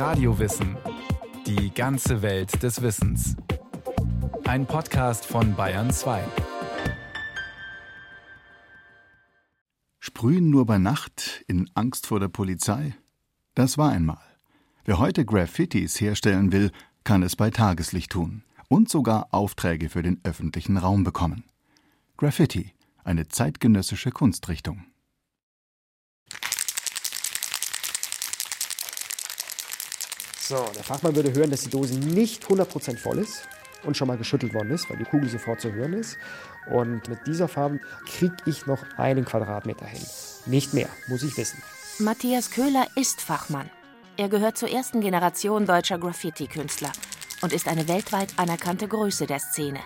Radiowissen. Die ganze Welt des Wissens. Ein Podcast von Bayern 2. Sprühen nur bei Nacht in Angst vor der Polizei? Das war einmal. Wer heute Graffitis herstellen will, kann es bei Tageslicht tun und sogar Aufträge für den öffentlichen Raum bekommen. Graffiti, eine zeitgenössische Kunstrichtung. So, der Fachmann würde hören, dass die Dose nicht 100% voll ist und schon mal geschüttelt worden ist, weil die Kugel sofort zu hören ist. Und mit dieser Farbe kriege ich noch einen Quadratmeter hin. Nicht mehr, muss ich wissen. Matthias Köhler ist Fachmann. Er gehört zur ersten Generation deutscher Graffiti-Künstler und ist eine weltweit anerkannte Größe der Szene.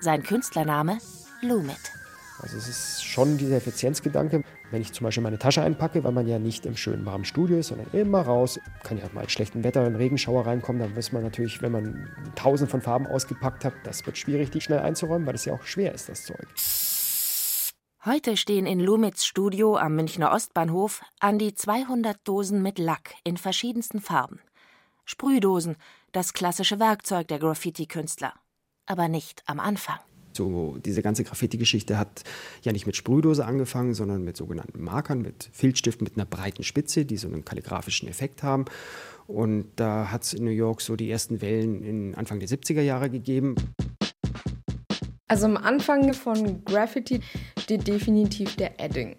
Sein Künstlername Lumit. Also es ist schon dieser Effizienzgedanke, wenn ich zum Beispiel meine Tasche einpacke, weil man ja nicht im schönen warmen Studio ist, sondern immer raus, kann ja mal in schlechtem Wetter, ein Regenschauer reinkommen, dann weiß man natürlich, wenn man tausend von Farben ausgepackt hat, das wird schwierig, die schnell einzuräumen, weil es ja auch schwer ist, das Zeug. Heute stehen in Lumits Studio am Münchner Ostbahnhof an die 200 Dosen mit Lack in verschiedensten Farben. Sprühdosen, das klassische Werkzeug der Graffiti-Künstler. Aber nicht am Anfang. So, diese ganze Graffiti-Geschichte hat ja nicht mit Sprühdose angefangen, sondern mit sogenannten Markern, mit Filzstiften mit einer breiten Spitze, die so einen kalligraphischen Effekt haben. Und da hat es in New York so die ersten Wellen in Anfang der 70er Jahre gegeben. Also am Anfang von Graffiti steht definitiv der Edding.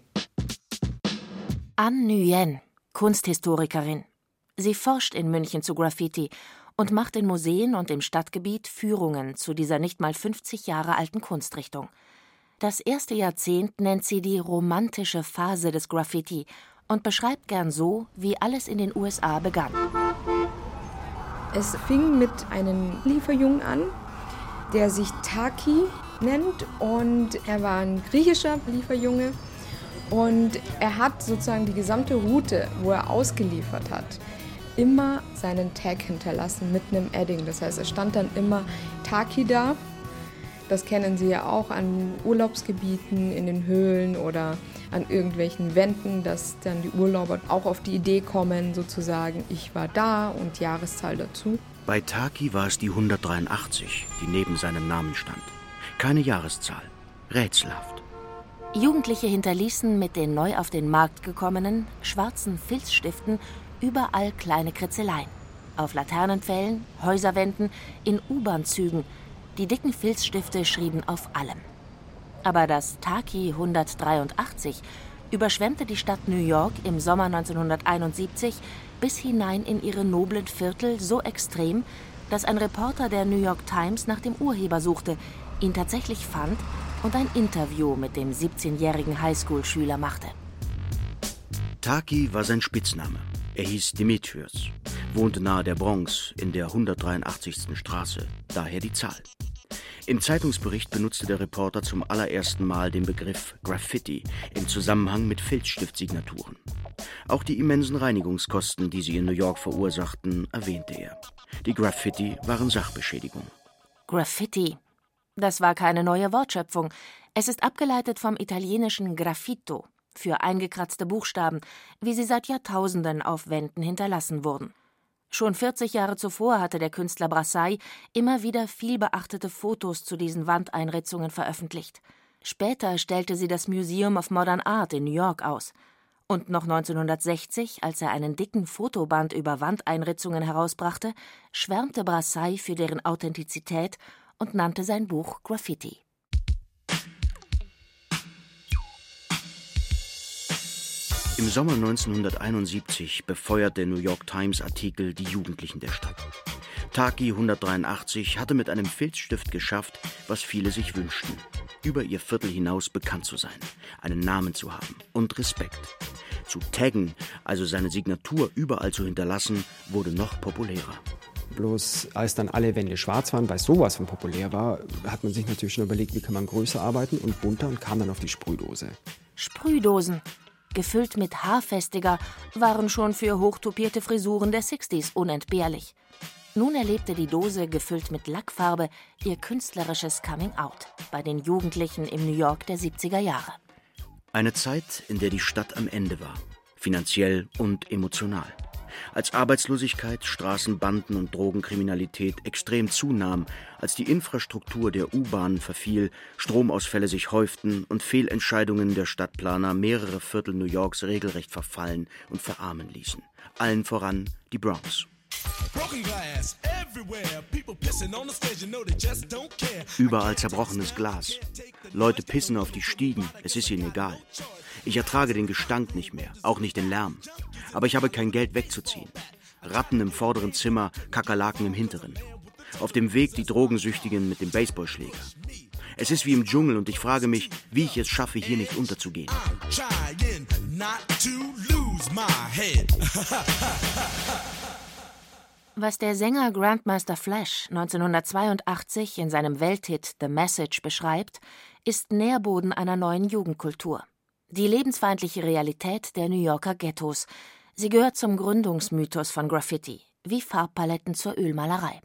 Anne Nguyen, Kunsthistorikerin. Sie forscht in München zu Graffiti und macht in Museen und im Stadtgebiet Führungen zu dieser nicht mal 50 Jahre alten Kunstrichtung. Das erste Jahrzehnt nennt sie die romantische Phase des Graffiti und beschreibt gern so, wie alles in den USA begann. Es fing mit einem Lieferjungen an, der sich Taki nennt und er war ein griechischer Lieferjunge und er hat sozusagen die gesamte Route, wo er ausgeliefert hat, immer seinen Tag hinterlassen mit einem Edding. Das heißt, es stand dann immer Taki da. Das kennen Sie ja auch an Urlaubsgebieten, in den Höhlen oder an irgendwelchen Wänden, dass dann die Urlauber auch auf die Idee kommen, sozusagen, ich war da und Jahreszahl dazu. Bei Taki war es die 183, die neben seinem Namen stand. Keine Jahreszahl. Rätselhaft. Jugendliche hinterließen mit den neu auf den Markt gekommenen schwarzen Filzstiften überall kleine Kritzeleien. Auf Laternenpfählen, Häuserwänden, in U-Bahn-Zügen. Die dicken Filzstifte schrieben auf allem. Aber das Taki 183 überschwemmte die Stadt New York im Sommer 1971 bis hinein in ihre noblen Viertel so extrem, dass ein Reporter der New York Times nach dem Urheber suchte, ihn tatsächlich fand und ein Interview mit dem 17-jährigen Highschool-Schüler machte. Taki war sein Spitzname. Er hieß Demetrius, wohnte nahe der Bronx in der 183. Straße, daher die Zahl. Im Zeitungsbericht benutzte der Reporter zum allerersten Mal den Begriff Graffiti im Zusammenhang mit Filzstiftsignaturen. Auch die immensen Reinigungskosten, die sie in New York verursachten, erwähnte er. Die Graffiti waren Sachbeschädigung. Graffiti. Das war keine neue Wortschöpfung. Es ist abgeleitet vom italienischen Graffito, für eingekratzte Buchstaben, wie sie seit Jahrtausenden auf Wänden hinterlassen wurden. Schon 40 Jahre zuvor hatte der Künstler Brassai immer wieder vielbeachtete Fotos zu diesen Wandeinritzungen veröffentlicht. Später stellte sie das Museum of Modern Art in New York aus. Und noch 1960, als er einen dicken Fotoband über Wandeinritzungen herausbrachte, schwärmte Brassai für deren Authentizität und nannte sein Buch Graffiti. Im Sommer 1971 befeuert der New York Times Artikel die Jugendlichen der Stadt. Taki 183 hatte mit einem Filzstift geschafft, was viele sich wünschten. Über ihr Viertel hinaus bekannt zu sein, einen Namen zu haben und Respekt. Zu taggen, also seine Signatur überall zu hinterlassen, wurde noch populärer. Bloß als dann alle Wände schwarz waren, weil sowas von populär war, hat man sich natürlich schon überlegt, wie kann man größer arbeiten und bunter und kam dann auf die Sprühdose. Sprühdosen, gefüllt mit Haarfestiger, waren schon für hochtopierte Frisuren der 60s unentbehrlich. Nun erlebte die Dose, gefüllt mit Lackfarbe, ihr künstlerisches Coming-out bei den Jugendlichen im New York der 70er Jahre. Eine Zeit, in der die Stadt am Ende war, finanziell und emotional. Als Arbeitslosigkeit, Straßenbanden und Drogenkriminalität extrem zunahm, als die Infrastruktur der U-Bahn verfiel, Stromausfälle sich häuften und Fehlentscheidungen der Stadtplaner mehrere Viertel New Yorks regelrecht verfallen und verarmen ließen. Allen voran die Bronx. Überall zerbrochenes Glas. Leute pissen auf die Stiegen, es ist ihnen egal. Ich ertrage den Gestank nicht mehr, auch nicht den Lärm. Aber ich habe kein Geld wegzuziehen. Ratten im vorderen Zimmer, Kakerlaken im hinteren. Auf dem Weg die Drogensüchtigen mit dem Baseballschläger. Es ist wie im Dschungel und ich frage mich, wie ich es schaffe, hier nicht unterzugehen. Was der Sänger Grandmaster Flash 1982 in seinem Welthit The Message beschreibt, ist Nährboden einer neuen Jugendkultur. Die lebensfeindliche Realität der New Yorker Ghettos. Sie gehört zum Gründungsmythos von Graffiti, wie Farbpaletten zur Ölmalerei.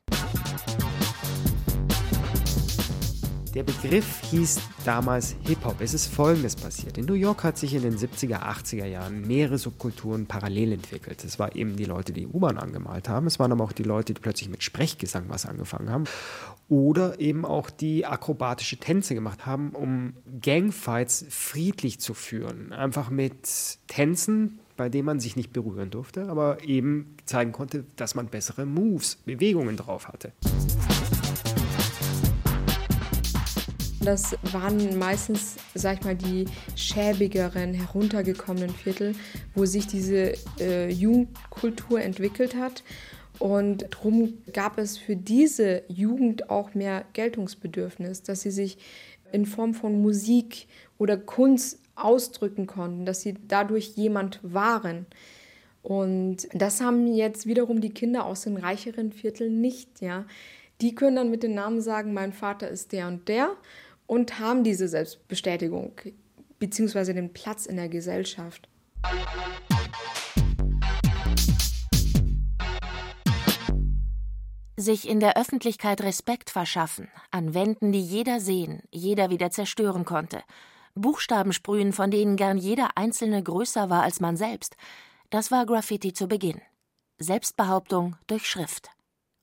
Der Begriff hieß damals Hip-Hop. Es ist Folgendes passiert. In New York hat sich in den 70er, 80er Jahren mehrere Subkulturen parallel entwickelt. Es waren eben die Leute, die U-Bahn angemalt haben. Es waren aber auch die Leute, die plötzlich mit Sprechgesang was angefangen haben. Oder eben auch die akrobatische Tänze gemacht haben, um Gangfights friedlich zu führen. Einfach mit Tänzen, bei denen man sich nicht berühren durfte, aber eben zeigen konnte, dass man bessere Moves, Bewegungen drauf hatte. Das waren meistens, sag ich mal, die schäbigeren, heruntergekommenen Viertel, wo sich diese äh, Jugendkultur entwickelt hat. Und darum gab es für diese Jugend auch mehr Geltungsbedürfnis, dass sie sich in Form von Musik oder Kunst ausdrücken konnten, dass sie dadurch jemand waren. Und das haben jetzt wiederum die Kinder aus den reicheren Vierteln nicht, ja. Die können dann mit den Namen sagen, mein Vater ist der und der und haben diese Selbstbestätigung bzw. den Platz in der Gesellschaft. Sich in der Öffentlichkeit Respekt verschaffen, an Wänden, die jeder sehen, jeder wieder zerstören konnte, Buchstaben sprühen, von denen gern jeder einzelne größer war als man selbst, das war Graffiti zu Beginn. Selbstbehauptung durch Schrift.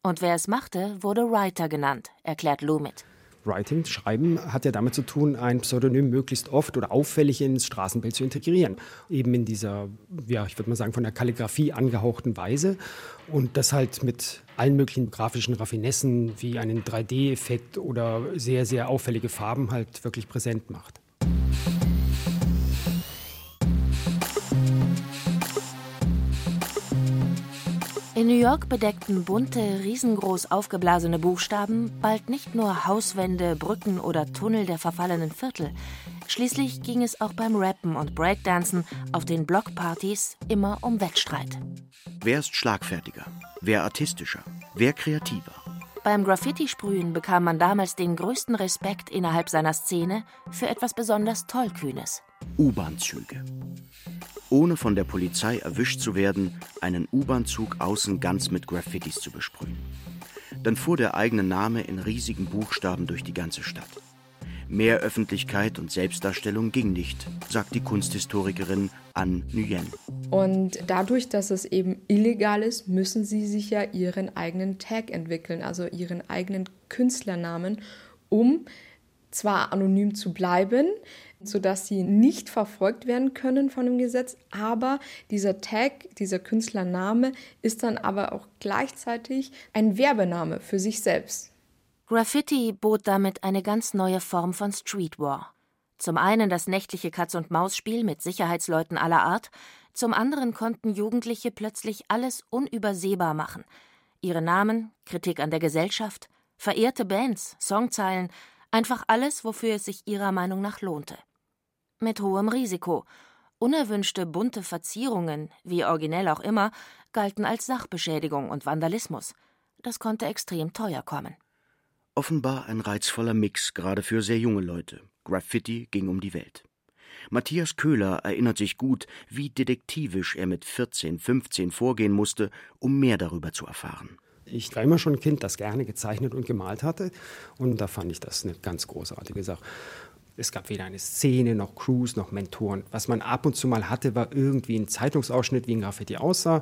Und wer es machte, wurde Writer genannt, erklärt Lumit. Writing, Schreiben, hat ja damit zu tun, ein Pseudonym möglichst oft oder auffällig ins Straßenbild zu integrieren. Eben in dieser, ja, ich würde mal sagen, von der Kalligrafie angehauchten Weise. Und das halt mit allen möglichen grafischen Raffinessen wie einen 3D-Effekt oder sehr, sehr auffällige Farben halt wirklich präsent macht. In New York bedeckten bunte, riesengroß aufgeblasene Buchstaben bald nicht nur Hauswände, Brücken oder Tunnel der verfallenen Viertel. Schließlich ging es auch beim Rappen und Breakdancen auf den Blockpartys immer um Wettstreit. Wer ist schlagfertiger? Wer artistischer? Wer kreativer? Beim Graffiti-Sprühen bekam man damals den größten Respekt innerhalb seiner Szene für etwas besonders Tollkühnes. U-Bahn-Züge ohne von der Polizei erwischt zu werden, einen U-Bahn-Zug außen ganz mit Graffitis zu besprühen. Dann fuhr der eigene Name in riesigen Buchstaben durch die ganze Stadt. Mehr Öffentlichkeit und Selbstdarstellung ging nicht, sagt die Kunsthistorikerin Anne Nguyen. Und dadurch, dass es eben illegal ist, müssen sie sich ja ihren eigenen Tag entwickeln, also ihren eigenen Künstlernamen, um zwar anonym zu bleiben, sodass sie nicht verfolgt werden können von dem Gesetz, aber dieser Tag, dieser Künstlername ist dann aber auch gleichzeitig ein Werbename für sich selbst. Graffiti bot damit eine ganz neue Form von Streetwar. Zum einen das nächtliche Katz-und-Maus-Spiel mit Sicherheitsleuten aller Art, zum anderen konnten Jugendliche plötzlich alles unübersehbar machen. Ihre Namen, Kritik an der Gesellschaft, verehrte Bands, Songzeilen, einfach alles, wofür es sich ihrer Meinung nach lohnte mit hohem Risiko. Unerwünschte bunte Verzierungen, wie originell auch immer, galten als Sachbeschädigung und Vandalismus. Das konnte extrem teuer kommen. Offenbar ein reizvoller Mix, gerade für sehr junge Leute. Graffiti ging um die Welt. Matthias Köhler erinnert sich gut, wie detektivisch er mit 14, 15 vorgehen musste, um mehr darüber zu erfahren. Ich war immer schon ein Kind, das gerne gezeichnet und gemalt hatte. Und da fand ich das eine ganz großartige Sache. Es gab weder eine Szene noch Crews noch Mentoren. Was man ab und zu mal hatte, war irgendwie ein Zeitungsausschnitt, wie ein Graffiti aussah.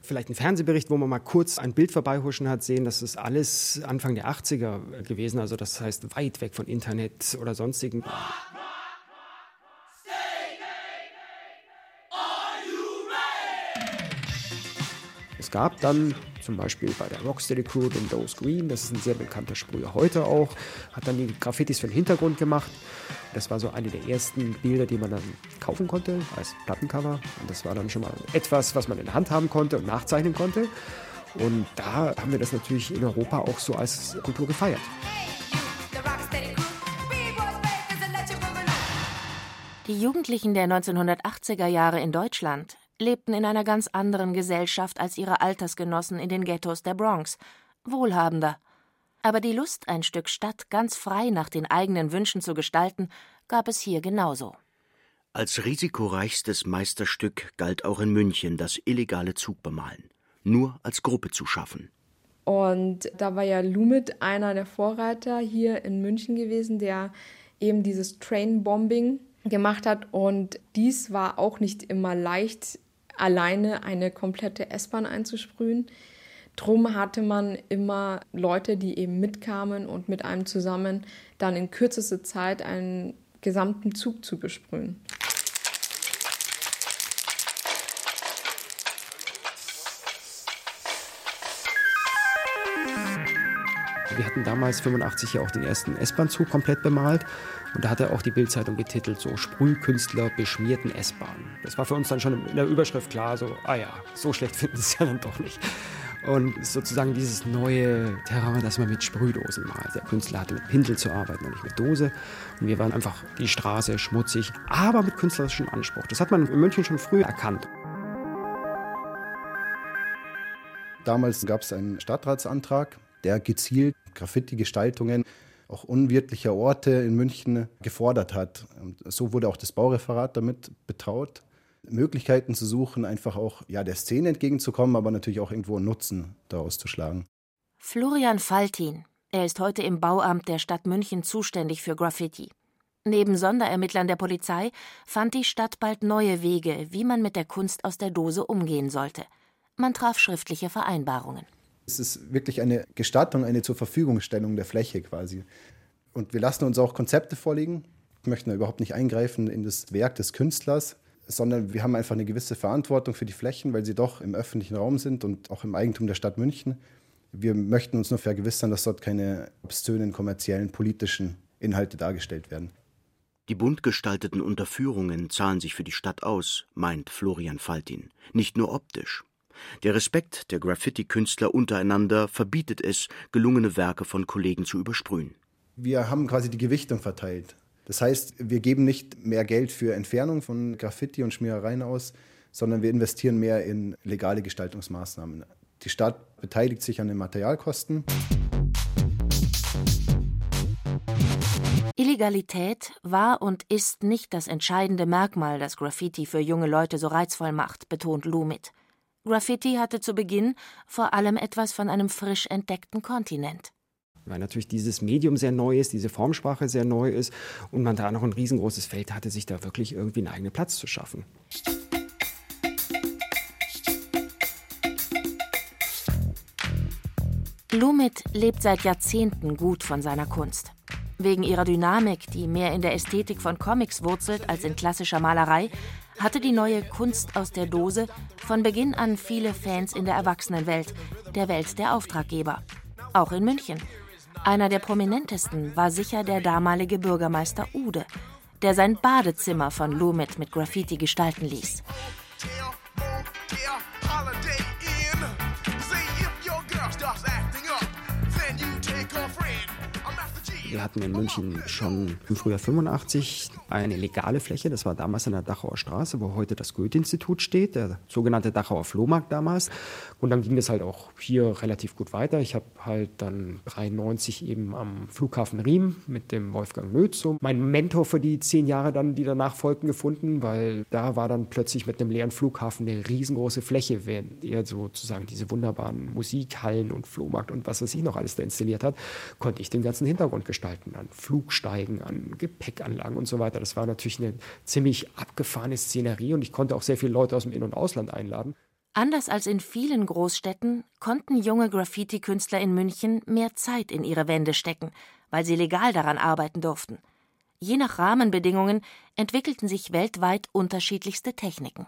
vielleicht einen Fernsehbericht, wo man mal kurz ein Bild vorbeihuschen hat, sehen, das ist alles Anfang der 80er gewesen. Also das heißt weit weg von Internet oder sonstigen. Es gab dann zum Beispiel bei der Rocksteady Crew den Dose Green, das ist ein sehr bekannter Sprüher heute auch, hat dann die Graffitis für den Hintergrund gemacht. Das war so eine der ersten Bilder, die man dann kaufen konnte als Plattencover. Und das war dann schon mal etwas, was man in der Hand haben konnte und nachzeichnen konnte. Und da haben wir das natürlich in Europa auch so als Kultur gefeiert. Die Jugendlichen der 1980er Jahre in Deutschland lebten in einer ganz anderen Gesellschaft als ihre Altersgenossen in den Ghettos der Bronx, wohlhabender. Aber die Lust, ein Stück Stadt ganz frei nach den eigenen Wünschen zu gestalten, gab es hier genauso. Als risikoreichstes Meisterstück galt auch in München das illegale Zugbemalen. Nur als Gruppe zu schaffen. Und da war ja Lumit einer der Vorreiter hier in München gewesen, der eben dieses Train-Bombing gemacht hat. Und dies war auch nicht immer leicht, alleine eine komplette S-Bahn einzusprühen. Drum hatte man immer Leute, die eben mitkamen und mit einem zusammen dann in kürzester Zeit einen gesamten Zug zu besprühen. Wir hatten damals 85 ja auch den ersten S-Bahn-Zug komplett bemalt und da hat er auch die Bildzeitung getitelt so Sprühkünstler beschmierten S-Bahnen. Das war für uns dann schon in der Überschrift klar, so ah ja, so schlecht finden sie es ja dann doch nicht. Und sozusagen dieses neue Terrain, das man mit Sprühdosen malt. Der Künstler hatte mit Pinsel zu arbeiten und nicht mit Dose. Und wir waren einfach die Straße schmutzig, aber mit künstlerischem Anspruch. Das hat man in München schon früh erkannt. Damals gab es einen Stadtratsantrag, der gezielt Graffiti-Gestaltungen auch unwirtlicher Orte in München gefordert hat. Und so wurde auch das Baureferat damit betraut, Möglichkeiten zu suchen, einfach auch ja, der Szene entgegenzukommen, aber natürlich auch irgendwo einen Nutzen daraus zu schlagen. Florian Faltin. Er ist heute im Bauamt der Stadt München zuständig für Graffiti. Neben Sonderermittlern der Polizei fand die Stadt bald neue Wege, wie man mit der Kunst aus der Dose umgehen sollte. Man traf schriftliche Vereinbarungen. Es ist wirklich eine Gestattung, eine zur Verfügungstellung der Fläche quasi. Und wir lassen uns auch Konzepte vorlegen. Wir möchten überhaupt nicht eingreifen in das Werk des Künstlers, sondern wir haben einfach eine gewisse Verantwortung für die Flächen, weil sie doch im öffentlichen Raum sind und auch im Eigentum der Stadt München. Wir möchten uns nur vergewissern, dass dort keine obszönen, kommerziellen, politischen Inhalte dargestellt werden. Die bunt gestalteten Unterführungen zahlen sich für die Stadt aus, meint Florian Faltin. Nicht nur optisch. Der Respekt der Graffiti-Künstler untereinander verbietet es, gelungene Werke von Kollegen zu übersprühen. Wir haben quasi die Gewichtung verteilt. Das heißt, wir geben nicht mehr Geld für Entfernung von Graffiti und Schmierereien aus, sondern wir investieren mehr in legale Gestaltungsmaßnahmen. Die Stadt beteiligt sich an den Materialkosten. Illegalität war und ist nicht das entscheidende Merkmal, das Graffiti für junge Leute so reizvoll macht, betont Lumit. Graffiti hatte zu Beginn vor allem etwas von einem frisch entdeckten Kontinent. Weil natürlich dieses Medium sehr neu ist, diese Formsprache sehr neu ist und man da noch ein riesengroßes Feld hatte, sich da wirklich irgendwie einen eigenen Platz zu schaffen. Lumit lebt seit Jahrzehnten gut von seiner Kunst. Wegen ihrer Dynamik, die mehr in der Ästhetik von Comics wurzelt als in klassischer Malerei, hatte die neue Kunst aus der Dose von Beginn an viele Fans in der Erwachsenenwelt, der Welt der Auftraggeber. Auch in München. Einer der prominentesten war sicher der damalige Bürgermeister Ude, der sein Badezimmer von Lumit mit Graffiti gestalten ließ. Wir hatten in München schon im Frühjahr 85 eine legale Fläche. Das war damals an der Dachauer Straße, wo heute das Goethe-Institut steht, der sogenannte Dachauer Flohmarkt damals. Und dann ging es halt auch hier relativ gut weiter. Ich habe halt dann 93 eben am Flughafen Riem mit dem Wolfgang so meinen Mentor für die zehn Jahre dann, die danach folgten, gefunden, weil da war dann plötzlich mit einem leeren Flughafen eine riesengroße Fläche, während er sozusagen diese wunderbaren Musikhallen und Flohmarkt und was weiß ich noch alles da installiert hat, konnte ich den ganzen Hintergrund gestalten gestalten, an Flugsteigen, an Gepäckanlagen und so weiter. Das war natürlich eine ziemlich abgefahrene Szenerie und ich konnte auch sehr viele Leute aus dem In- und Ausland einladen. Anders als in vielen Großstädten konnten junge Graffiti-Künstler in München mehr Zeit in ihre Wände stecken, weil sie legal daran arbeiten durften. Je nach Rahmenbedingungen entwickelten sich weltweit unterschiedlichste Techniken.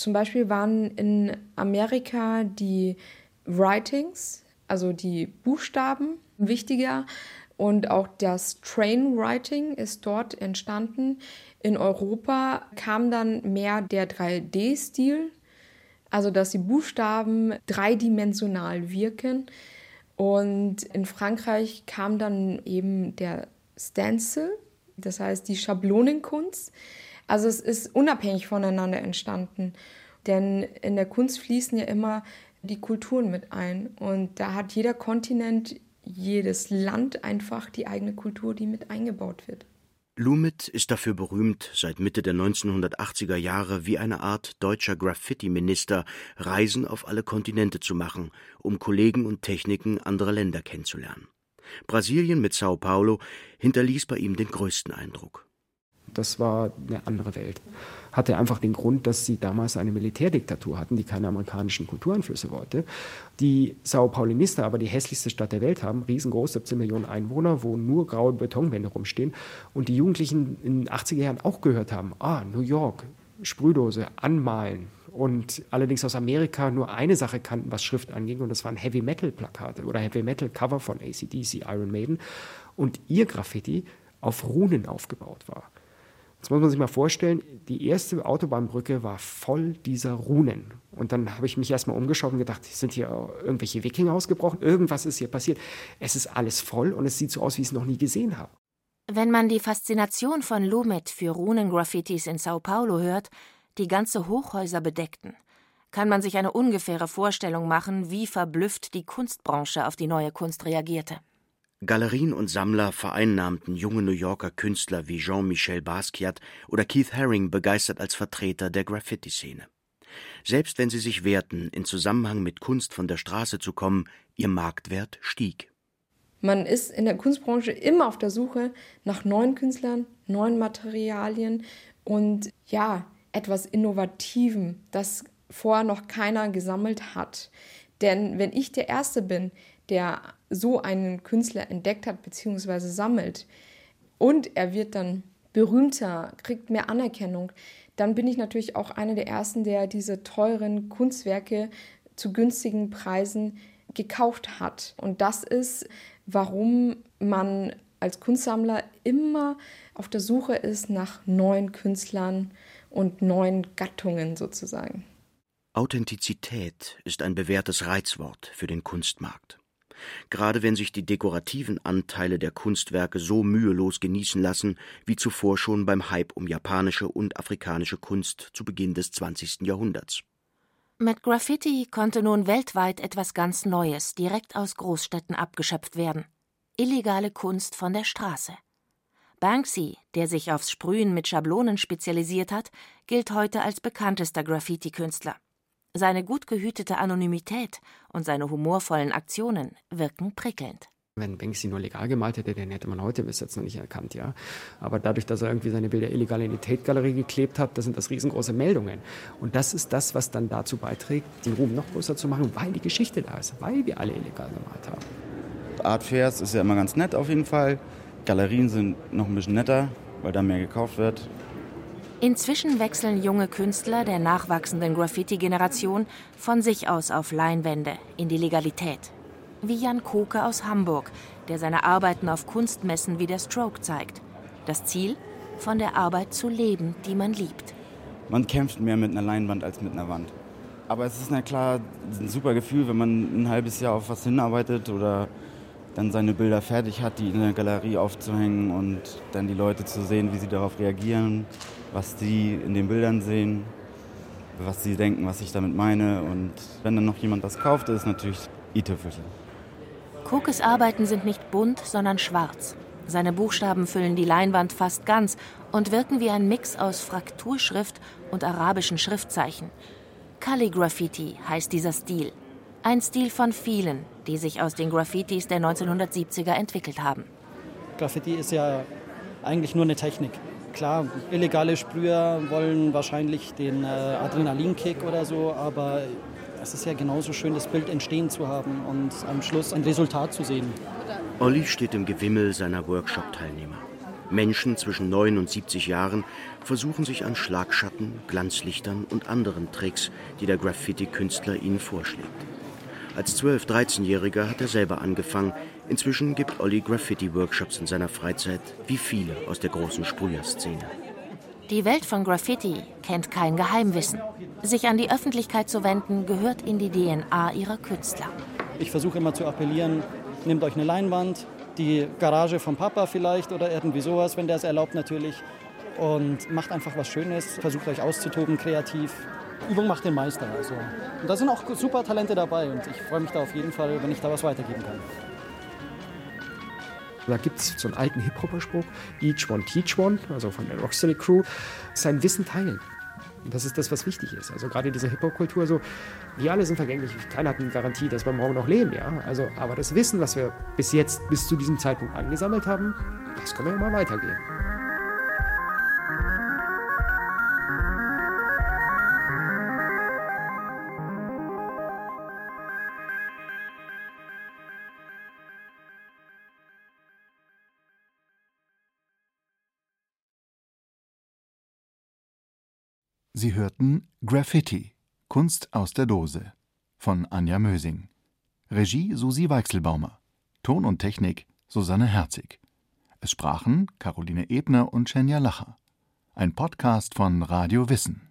Zum Beispiel waren in Amerika die Writings, also die Buchstaben, wichtiger. Und auch das Train Writing ist dort entstanden. In Europa kam dann mehr der 3D-Stil, also dass die Buchstaben dreidimensional wirken. Und in Frankreich kam dann eben der Stencil, das heißt die Schablonenkunst. Also es ist unabhängig voneinander entstanden. Denn in der Kunst fließen ja immer die Kulturen mit ein. Und da hat jeder Kontinent, jedes Land einfach die eigene Kultur, die mit eingebaut wird. Lumet ist dafür berühmt, seit Mitte der 1980er Jahre wie eine Art deutscher Graffiti-Minister Reisen auf alle Kontinente zu machen, um Kollegen und Techniken anderer Länder kennenzulernen. Brasilien mit Sao Paulo hinterließ bei ihm den größten Eindruck. Das war eine andere Welt. Hatte einfach den Grund, dass sie damals eine Militärdiktatur hatten, die keine amerikanischen Kultureinflüsse wollte. Die Sao Paulinister aber die hässlichste Stadt der Welt haben, riesengroß, 17 Millionen Einwohner, wo nur graue Betonwände rumstehen. Und die Jugendlichen in den 80er Jahren auch gehört haben, ah, New York, Sprühdose, anmalen. Und allerdings aus Amerika nur eine Sache kannten, was Schrift anging, und das waren Heavy Metal Plakate oder Heavy Metal Cover von ACDC, Iron Maiden. Und ihr Graffiti auf Runen aufgebaut war. Das muss man sich mal vorstellen, die erste Autobahnbrücke war voll dieser Runen. Und dann habe ich mich erstmal umgeschaut und gedacht, sind hier irgendwelche Wikinger ausgebrochen? Irgendwas ist hier passiert. Es ist alles voll und es sieht so aus, wie ich es noch nie gesehen habe. Wenn man die Faszination von Lumet für Runengraffitis in Sao Paulo hört, die ganze Hochhäuser bedeckten, kann man sich eine ungefähre Vorstellung machen, wie verblüfft die Kunstbranche auf die neue Kunst reagierte. Galerien und Sammler vereinnahmten junge New Yorker Künstler wie Jean-Michel Basquiat oder Keith Haring begeistert als Vertreter der Graffiti-Szene. Selbst wenn sie sich wehrten, in Zusammenhang mit Kunst von der Straße zu kommen, ihr Marktwert stieg. Man ist in der Kunstbranche immer auf der Suche nach neuen Künstlern, neuen Materialien und ja, etwas Innovativem, das vorher noch keiner gesammelt hat. Denn wenn ich der Erste bin, der so einen Künstler entdeckt hat bzw. sammelt und er wird dann berühmter, kriegt mehr Anerkennung, dann bin ich natürlich auch einer der Ersten, der diese teuren Kunstwerke zu günstigen Preisen gekauft hat. Und das ist, warum man als Kunstsammler immer auf der Suche ist nach neuen Künstlern und neuen Gattungen sozusagen. Authentizität ist ein bewährtes Reizwort für den Kunstmarkt. Gerade wenn sich die dekorativen Anteile der Kunstwerke so mühelos genießen lassen, wie zuvor schon beim Hype um japanische und afrikanische Kunst zu Beginn des 20. Jahrhunderts. Mit Graffiti konnte nun weltweit etwas ganz Neues direkt aus Großstädten abgeschöpft werden. Illegale Kunst von der Straße. Banksy, der sich aufs Sprühen mit Schablonen spezialisiert hat, gilt heute als bekanntester Graffiti-Künstler. Seine gut gehütete Anonymität und seine humorvollen Aktionen wirken prickelnd. Wenn Banksy nur legal gemalt hätte, den hätte man heute bis jetzt noch nicht erkannt, ja. Aber dadurch, dass er irgendwie seine Bilder illegal in die Tate-Galerie geklebt hat, das sind das riesengroße Meldungen. Und das ist das, was dann dazu beiträgt, den Ruhm noch größer zu machen, weil die Geschichte da ist, weil wir alle illegal gemalt haben. Art Fairs ist ja immer ganz nett auf jeden Fall. Galerien sind noch ein bisschen netter, weil da mehr gekauft wird. Inzwischen wechseln junge Künstler der nachwachsenden Graffiti-Generation von sich aus auf Leinwände in die Legalität. Wie Jan Koke aus Hamburg, der seine Arbeiten auf Kunstmessen wie der Stroke zeigt. Das Ziel? Von der Arbeit zu leben, die man liebt. Man kämpft mehr mit einer Leinwand als mit einer Wand. Aber es ist na klar ein super Gefühl, wenn man ein halbes Jahr auf was hinarbeitet oder dann seine Bilder fertig hat, die in der Galerie aufzuhängen und dann die Leute zu sehen, wie sie darauf reagieren was sie in den Bildern sehen, was sie denken, was ich damit meine. Und wenn dann noch jemand das kauft, ist natürlich i-Tüpfelchen. Kokes Arbeiten sind nicht bunt, sondern schwarz. Seine Buchstaben füllen die Leinwand fast ganz und wirken wie ein Mix aus Frakturschrift und arabischen Schriftzeichen. Calligraffiti heißt dieser Stil. Ein Stil von vielen, die sich aus den Graffitis der 1970er entwickelt haben. Graffiti ist ja eigentlich nur eine Technik. Klar, illegale Sprüher wollen wahrscheinlich den äh, Adrenalinkick oder so, aber es ist ja genauso schön, das Bild entstehen zu haben und am Schluss ein Resultat zu sehen. Olli steht im Gewimmel seiner Workshop-Teilnehmer. Menschen zwischen 9 und 70 Jahren versuchen sich an Schlagschatten, Glanzlichtern und anderen Tricks, die der Graffiti-Künstler ihnen vorschlägt. Als 12-, 13-Jähriger hat er selber angefangen. Inzwischen gibt Olli Graffiti-Workshops in seiner Freizeit, wie viele aus der großen Sprüherszene. Die Welt von Graffiti kennt kein Geheimwissen. Sich an die Öffentlichkeit zu wenden, gehört in die DNA ihrer Künstler. Ich versuche immer zu appellieren, nehmt euch eine Leinwand, die Garage vom Papa vielleicht oder irgendwie sowas, wenn der es erlaubt natürlich. Und macht einfach was Schönes, versucht euch auszutoben, kreativ. Übung macht den Meister. Also. Und da sind auch super Talente dabei und ich freue mich da auf jeden Fall, wenn ich da was weitergeben kann. Da gibt es so einen alten Hip-Hopper-Spruch, Each One Teach One, also von der Rocksteady Crew, sein Wissen teilen. Und das ist das, was wichtig ist. Also gerade in dieser Hip-Hop-Kultur so, wir alle sind vergänglich. Keiner hat eine Garantie, dass wir morgen noch leben, ja. Also, aber das Wissen, was wir bis jetzt, bis zu diesem Zeitpunkt angesammelt haben, das können wir immer weitergeben. Sie hörten Graffiti Kunst aus der Dose von Anja Mösing. Regie Susi Weichselbaumer. Ton und Technik Susanne Herzig. Es sprachen Caroline Ebner und Schenja Lacher. Ein Podcast von Radio Wissen.